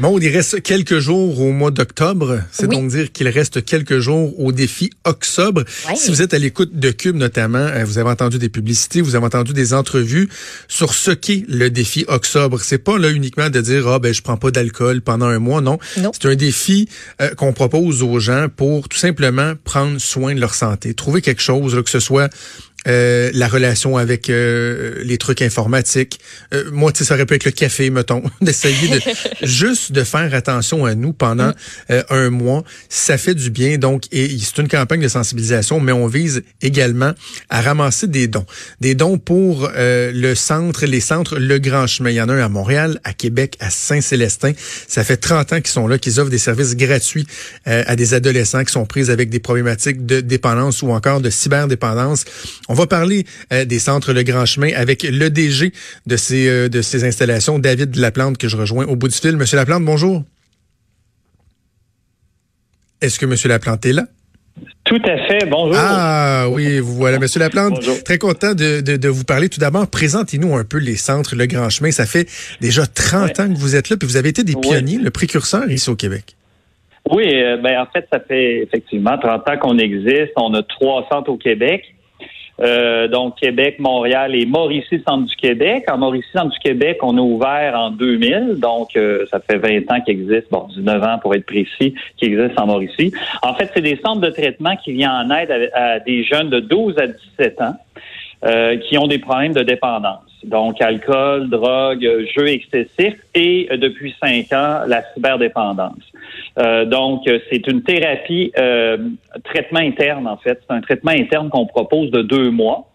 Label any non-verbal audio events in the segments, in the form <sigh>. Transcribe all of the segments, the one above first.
Maud, il reste quelques jours au mois d'octobre. C'est donc dire qu'il reste quelques jours au défi Octobre. Si vous êtes à l'écoute de Cube notamment, euh, vous avez entendu des publicités, vous avez entendu des entrevues sur ce qu'est le défi Octobre. C'est pas là uniquement de dire ah ben je prends pas d'alcool pendant un mois, non. C'est un défi euh, qu'on propose aux gens pour tout simplement prendre soin de leur santé, trouver quelque chose là, que ce soit euh, la relation avec euh, les trucs informatiques. Euh, moi, tu sais, ça aurait pu être le café, mettons, <laughs> d'essayer de <laughs> juste de faire attention à nous pendant mm. euh, un mois. Ça fait du bien. Donc, et c'est une campagne de sensibilisation, mais on vise également à ramasser des dons. Des dons pour le centre, les centres Le Grand Chemin. Il y en a un à Montréal, à Québec, à Saint-Célestin. Ça fait 30 ans qu'ils sont là, qu'ils offrent des services gratuits à des adolescents qui sont pris avec des problématiques de dépendance ou encore de cyberdépendance. On va parler euh, des centres Le Grand Chemin avec le DG de ces, euh, de ces installations, David Laplante, que je rejoins au bout du fil. Monsieur Laplante, bonjour. Est-ce que Monsieur Laplante est là? Tout à fait. Bonjour. Ah oui, voilà, Monsieur Laplante. Très content de, de, vous parler. Tout d'abord, présentez-nous un peu les centres Le Grand Chemin. Ça fait déjà 30 ans que vous êtes là, puis vous avez été des pionniers, le précurseur ici au Québec. Oui, euh, ben en fait, ça fait effectivement 30 ans qu'on existe. On a trois centres au Québec. Euh, donc Québec, Montréal et Mauricie, centre du Québec. En Mauricie, centre du Québec, on a ouvert en 2000, donc euh, ça fait 20 ans qu'il existe, bon, 19 ans pour être précis, qui existe en Mauricie. En fait, c'est des centres de traitement qui viennent en aide à, des jeunes de 12 à 17 ans euh, qui ont des problèmes de dépendance. Donc, alcool, drogue, jeux excessifs et depuis cinq ans, la cyberdépendance. Euh, donc, c'est une thérapie, euh, traitement interne en fait. C'est un traitement interne qu'on propose de deux mois.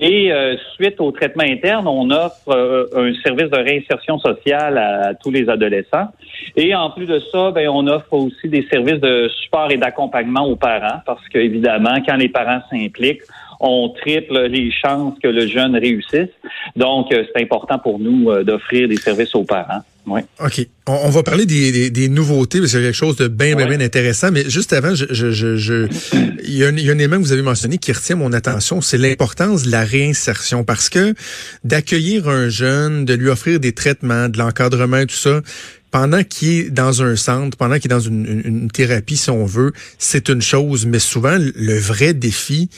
Et euh, suite au traitement interne, on offre euh, un service de réinsertion sociale à, tous les adolescents. Et en plus de ça, ben, on offre aussi des services de support et d'accompagnement aux parents, parce qu'évidemment, quand les parents s'impliquent, on triple les chances que le jeune réussisse. Donc, euh, c'est important pour nous euh, d'offrir des services aux parents. Oui. OK. On, va parler des, des, nouveautés, parce que c'est quelque chose de bien, bien, intéressant. Mais juste avant, je, je, je, il, y a un, il y a un élément que vous avez mentionné qui retient mon attention, c'est l'importance de la réinsertion. Parce que d'accueillir un jeune, de lui offrir des traitements, de l'encadrement, tout ça, pendant qu'il est dans un centre, pendant qu'il est dans une, une thérapie, si on veut, c'est une chose. Mais souvent, le vrai défi,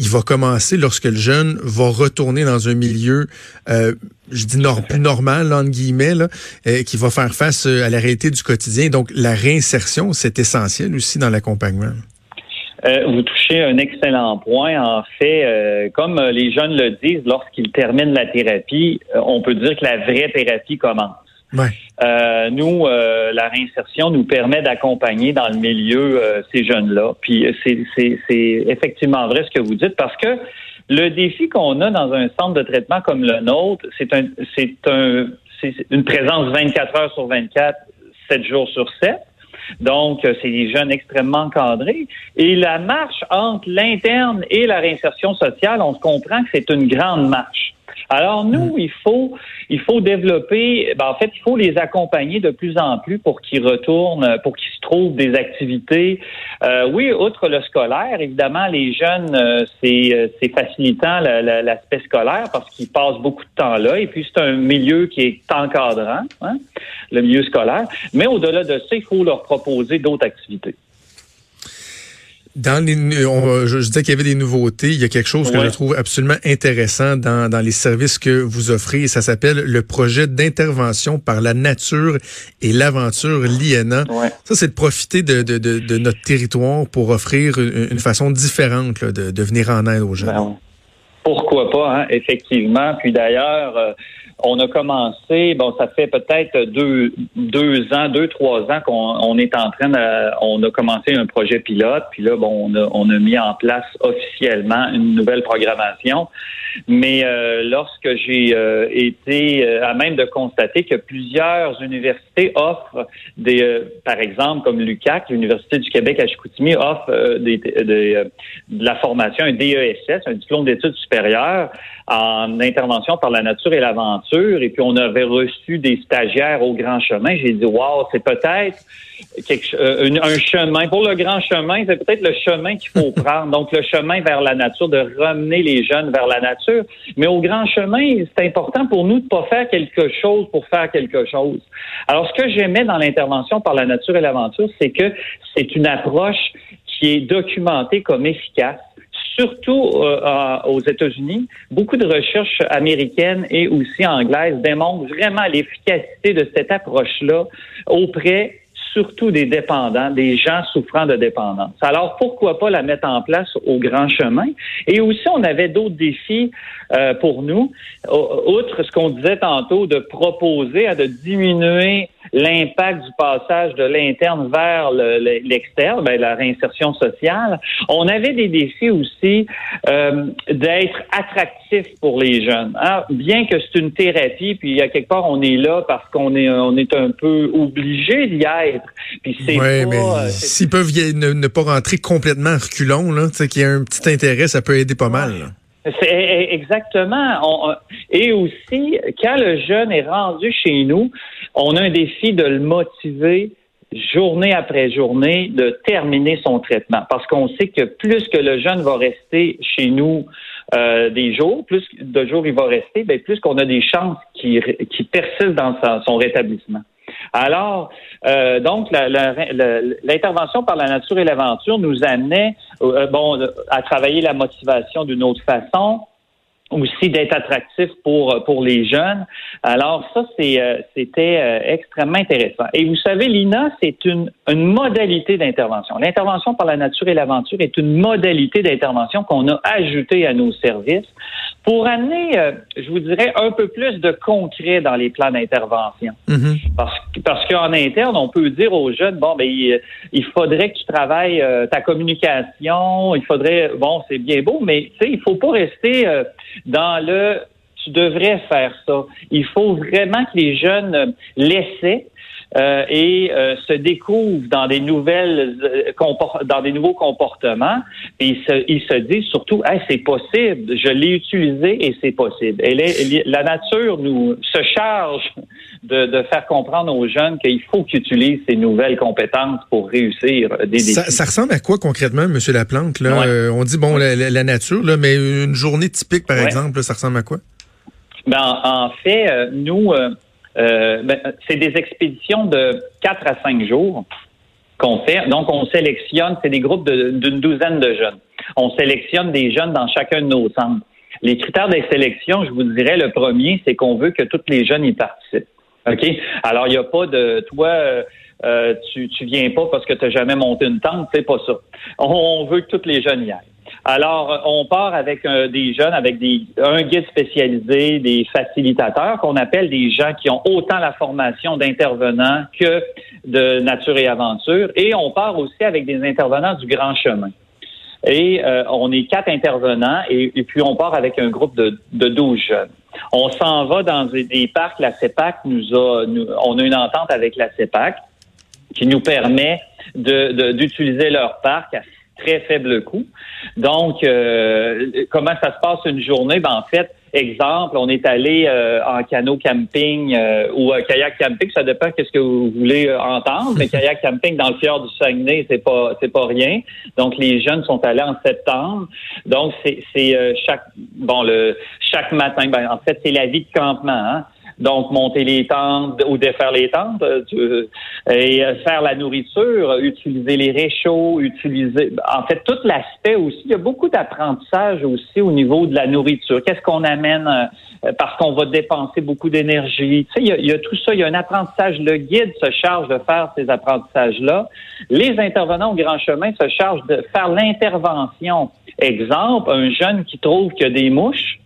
il va commencer lorsque le jeune va retourner dans un milieu, euh, je dis plus normal, entre guillemets, là, euh, qui va faire face euh, à la réalité du quotidien. Donc, la réinsertion, c'est essentiel aussi dans l'accompagnement. vous touchez un excellent point. En fait, comme les jeunes le disent, lorsqu'ils terminent la thérapie, on peut dire que la vraie thérapie commence. Euh, nous, euh, la réinsertion nous permet d'accompagner dans le milieu euh, ces jeunes-là. Puis c'est effectivement vrai ce que vous dites parce que le défi qu'on a dans un centre de traitement comme le nôtre, c'est un, c'est un, une présence 24 heures sur 24, 7 jours sur 7. Donc, c'est des jeunes extrêmement encadrés. Et la marche entre l'interne et la réinsertion sociale, on se comprend que c'est une grande marche. Alors nous, mm. il faut il faut développer, ben, en fait, il faut les accompagner de plus en plus pour qu'ils retournent, pour qu'ils se trouvent des activités. Euh, oui, outre le scolaire, évidemment, les jeunes, euh, c'est euh, c'est facilitant l'aspect scolaire parce qu'ils passent beaucoup de temps là. Et puis c'est un milieu qui est encadrant, hein, le milieu scolaire. Mais au-delà de ça, il faut leur proposer d'autres activités. Dans les, je, disais qu'il y avait des nouveautés. Il y a quelque chose que je trouve absolument intéressant dans, dans les services que vous offrez. Ça s'appelle le projet d'intervention par la nature et l'aventure l'INA. Ça, c'est de profiter de, de, de, notre territoire pour offrir une, façon différente de, de venir en aide aux gens. Ben Pourquoi pas, hein? effectivement. Puis d'ailleurs, euh, on a commencé, bon, ça fait peut-être deux, deux ans, deux, trois ans qu'on est en train de, on a commencé un projet pilote, puis là, bon, on a, mis en place officiellement une nouvelle programmation. Mais euh, lorsque j'ai euh, été euh, à même de constater que plusieurs universités offrent des, par exemple, comme l'UCAC, l'Université du Québec à Chicoutimi, offre des, de la formation, un DESS, un diplôme d'études supérieures en intervention par la nature et l'aventure, et puis on avait reçu des stagiaires au grand chemin. J'ai dit, wow, c'est peut-être euh, un, chemin. Pour le grand chemin, c'est peut-être le chemin qu'il faut <laughs> prendre. Donc, le chemin vers la nature, de ramener les jeunes vers la nature. Mais au grand chemin, c'est important pour nous de pas faire quelque chose pour faire quelque chose. Alors, ce que j'aimais dans l'intervention par la nature et l'aventure, c'est que c'est une approche qui est documentée comme efficace surtout euh, aux États-Unis, beaucoup de recherches américaines et aussi anglaises démontrent vraiment l'efficacité de cette approche-là auprès surtout des dépendants, des gens souffrant de dépendance. Alors, pourquoi pas la mettre en place au grand chemin? Et aussi, on avait d'autres défis euh, pour nous, outre ce qu'on disait tantôt, de proposer, à de diminuer l'impact du passage de l'interne vers l'externe, ben, la réinsertion sociale. On avait des défis aussi euh, d'être attractif pour les jeunes. Hein. Bien que c'est une thérapie, puis à quelque part on est là parce qu'on est on est un peu obligé d'y être. Puis c'est ouais, mais euh, s'ils peuvent ne, pas rentrer complètement reculons, là, qu'il y a un petit intérêt, ça peut aider pas mal. C'est e, e, exactement. et aussi, quand le jeune est rendu chez nous, on a un défi de le motiver journée après journée de terminer son traitement. Parce qu'on sait que plus que le jeune va rester chez nous euh, des jours, plus de jours il va rester, bien, plus qu'on a des chances qu'il persiste dans son rétablissement. Alors, euh, donc, l'intervention par la nature et l'aventure nous amenait, euh, bon, à travailler la motivation d'une autre façon, aussi d'être attractif pour pour les jeunes. Alors ça c'est euh, c'était euh, extrêmement intéressant. Et vous savez l'INA c'est une une modalité d'intervention. L'intervention par la nature et l'aventure est une modalité d'intervention qu'on a ajoutée à nos services pour amener euh, je vous dirais un peu plus de concret dans les plans d'intervention. Mm-hmm. Parce parce qu'en interne on peut dire aux jeunes bon ben il, il faudrait que tu travailles ta communication, il faudrait bon c'est bien beau mais tu sais il faut pas rester dans le tu devrais faire ça. Il faut vraiment que les jeunes l'essaient euh, et euh, se découvrent dans des nouvelles euh, dans des nouveaux comportements. Et ils se, disent surtout c'est possible. Je l'ai utilisé et c'est possible. La nature nous se charge de, de faire comprendre aux jeunes qu'il faut qu'ils utilisent ces nouvelles compétences pour réussir des défis. Ça, ressemble à quoi concrètement Monsieur Laplante là? On dit bon la, nature là mais une journée typique par exemple ça ressemble à quoi? Ben, en fait nous euh, ben, c'est des expéditions de 4 à 5 jours qu'on fait. Donc, on sélectionne, c'est des groupes d'une douzaine de jeunes. On sélectionne des jeunes dans chacun de nos centres. Les critères des sélections, je vous dirais, le premier, c'est qu'on veut que tous les jeunes y participent. OK? Alors, il n'y a pas de toi, euh, euh, tu, tu viens pas parce que tu n'as jamais monté une tente, c'est pas ça. On veut que tous les jeunes y aillent. Alors, on part avec euh, des jeunes, avec des, un guide spécialisé, des facilitateurs qu'on appelle des gens qui ont autant la formation d'intervenants que de nature et aventure. Et on part aussi avec des intervenants du grand chemin. Et euh, on est quatre intervenants et, puis on part avec un groupe de, de 12 jeunes. On s'en va dans des, parcs. La CEPAC nous a, on a une entente avec la CEPAC qui nous permet d'utiliser de, leur parc à très faible coût. Donc, euh, comment ça se passe une journée? Ben, en fait, exemple, on est allé euh, en canot camping euh, ou kayak camping, ça dépend qu'est-ce que vous voulez entendre, mais <laughs> kayak camping dans le fjord du Saguenay, c'est pas c'est pas rien. Donc les jeunes sont allés en septembre. Donc c'est c'est chaque bon le chaque matin, ben en fait c'est la vie de campement. Hein? Donc, monter les tentes ou défaire les tentes euh, et euh, faire la nourriture, utiliser les réchauds, utiliser, en fait, tout l'aspect aussi. Il y a beaucoup d'apprentissage aussi au niveau de la nourriture. Qu'est-ce qu'on amène euh, parce qu'on va dépenser beaucoup d'énergie. Tu sais, il y, a, tout ça. Il y a un apprentissage. Le guide se charge de faire ces apprentissages-là. Les intervenants au grand chemin se chargent de faire l'intervention. Exemple, un jeune qui trouve qu'il y a des mouches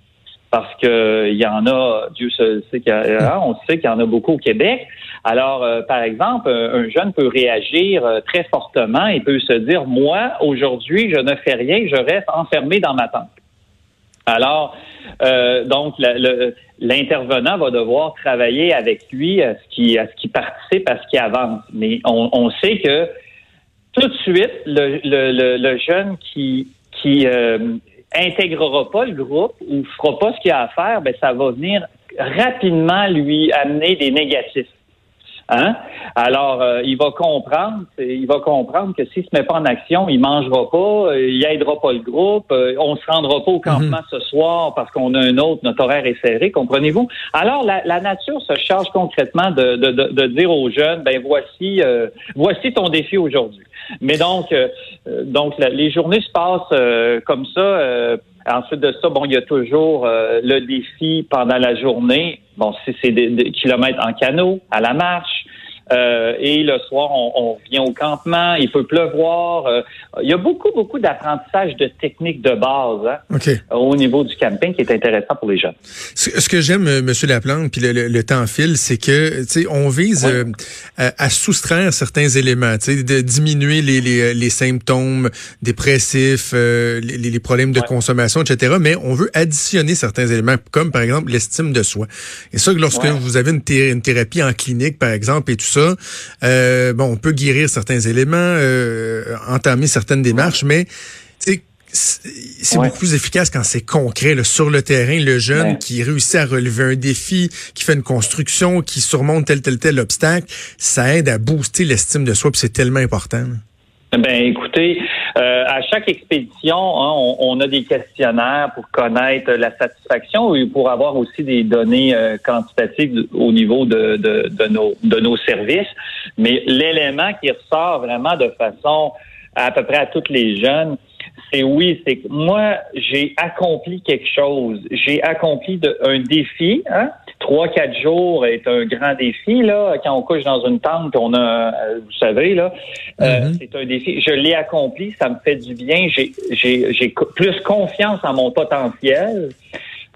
parce que il y en a, Dieu sait qu'il y a, <laughs> on sait qu'il y en a beaucoup au Québec. Alors, euh, par exemple, un, jeune peut réagir euh, très fortement et peut se dire, moi, aujourd'hui, je ne fais rien, je reste enfermé dans ma tente. Alors, euh, donc, l'intervenant va devoir travailler avec lui à ce qui, à ce qui participe, à ce qui avance. Mais on, sait que tout de suite, le, le, jeune qui, qui intégrera pas le groupe ou fera pas ce qu'il a à faire, ben ça va venir rapidement lui amener des négatifs. Hein? Alors, euh, il va comprendre, il va comprendre que s'il se met pas en action, il mangera pas, euh, il aidera pas le groupe, euh, on se rendra pas au campement mhm. ce soir parce qu'on a un autre, notre horaire est serré, comprenez-vous? Alors, la, la, nature se charge concrètement de, de, de, dire aux jeunes, ben voici, voici ton défi aujourd'hui. Mais donc, donc les journées se passent comme ça Ensuite de ça, bon, il y a toujours euh, le défi pendant la journée. Bon, si c'est des, kilomètres en canot, à la marche, euh, et le soir, on, on, vient au campement, il peut pleuvoir. Euh, il y a beaucoup, beaucoup d'apprentissage de techniques de base hein, au niveau du camping qui est intéressant pour les jeunes. Ce, que j'aime, euh, M. Laplante, puis le, temps file, c'est que tu sais, on vise à, soustraire certains éléments, tu sais, de diminuer les, les, les symptômes dépressifs, les, les, problèmes de consommation, etc. Mais on veut additionner certains éléments, comme par exemple l'estime de soi. Et ça, lorsque vous avez une, une, thérapie en clinique, par exemple, et tout ça, euh, bon, on peut guérir certains éléments, euh, entamer certaines démarches, mais c'est beaucoup plus efficace quand c'est concret, sur le terrain, le jeune qui réussit à relever un défi, qui fait une construction, qui surmonte tel, tel, tel obstacle, ça aide à booster l'estime de soi, puis c'est tellement important. Ben écoutez, euh, à chaque expédition, hein, on, a des questionnaires pour connaître la satisfaction et pour avoir aussi des données euh, quantitatives au niveau de, de, de, nos, de nos services. Mais l'élément qui ressort vraiment de façon à peu près à toutes les jeunes, c'est oui, c'est que moi, j'ai accompli quelque chose. J'ai accompli de, un défi. Hein? Trois, quatre jours est un grand défi. Là, quand on couche dans une tente, on a, euh, vous savez, là, euh, mm-hmm. c'est un défi. Je l'ai accompli, ça me fait du bien. J'ai, j'ai, j'ai plus confiance en mon potentiel.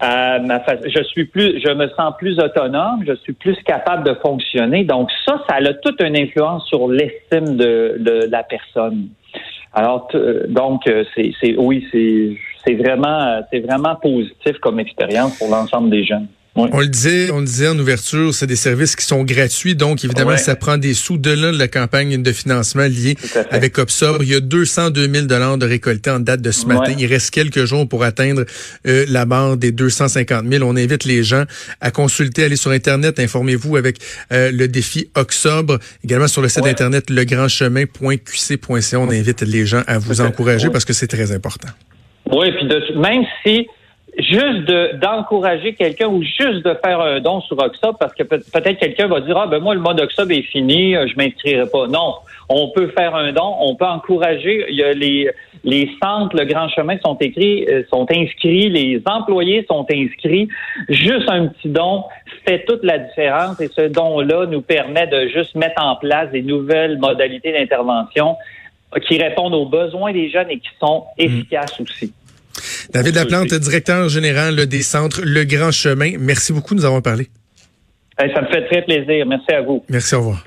Euh, ma je suis plus, je me sens plus autonome, je suis plus capable de fonctionner. Donc ça, ça a toute une influence sur l'estime de, de la personne. Alors, euh, donc, euh, c'est, oui, c'est, c'est vraiment, c'est vraiment positif comme expérience pour l'ensemble des jeunes. On le disait, on le disait en ouverture, c'est des services qui sont gratuits, donc évidemment, ça prend des sous de là de la campagne de financement liée avec Obsobre. Il y a 202 000 dollars de récoltés en date de ce matin. Il reste quelques jours pour atteindre euh, la barre des 250 000. On invite les gens à consulter, aller sur Internet, informez-vous avec euh, le défi Octobre, également sur le site Internet legrandchemin.qc.ca. On invite les gens à vous encourager parce que c'est très important. Oui, puis de, même si juste de d'encourager quelqu'un ou juste de faire un don sur Oxob parce que peut-être quelqu'un va dire ah ben moi le mode Oxob est fini, euh, je m'inscrirai pas. Non, on peut faire un don, on peut encourager. Il y a les les centres, le Grand Chemin sont écrits, euh, sont inscrits, les employés sont inscrits. Juste un petit don fait toute la différence et ce don-là nous permet de juste mettre en place des nouvelles modalités d'intervention qui répondent aux besoins des jeunes et qui sont mmh. efficaces aussi. David Laplante, directeur général des centres Le Grand Chemin. Merci beaucoup, nous avons parlé. Ça me fait très plaisir. Merci à vous. Merci, au revoir.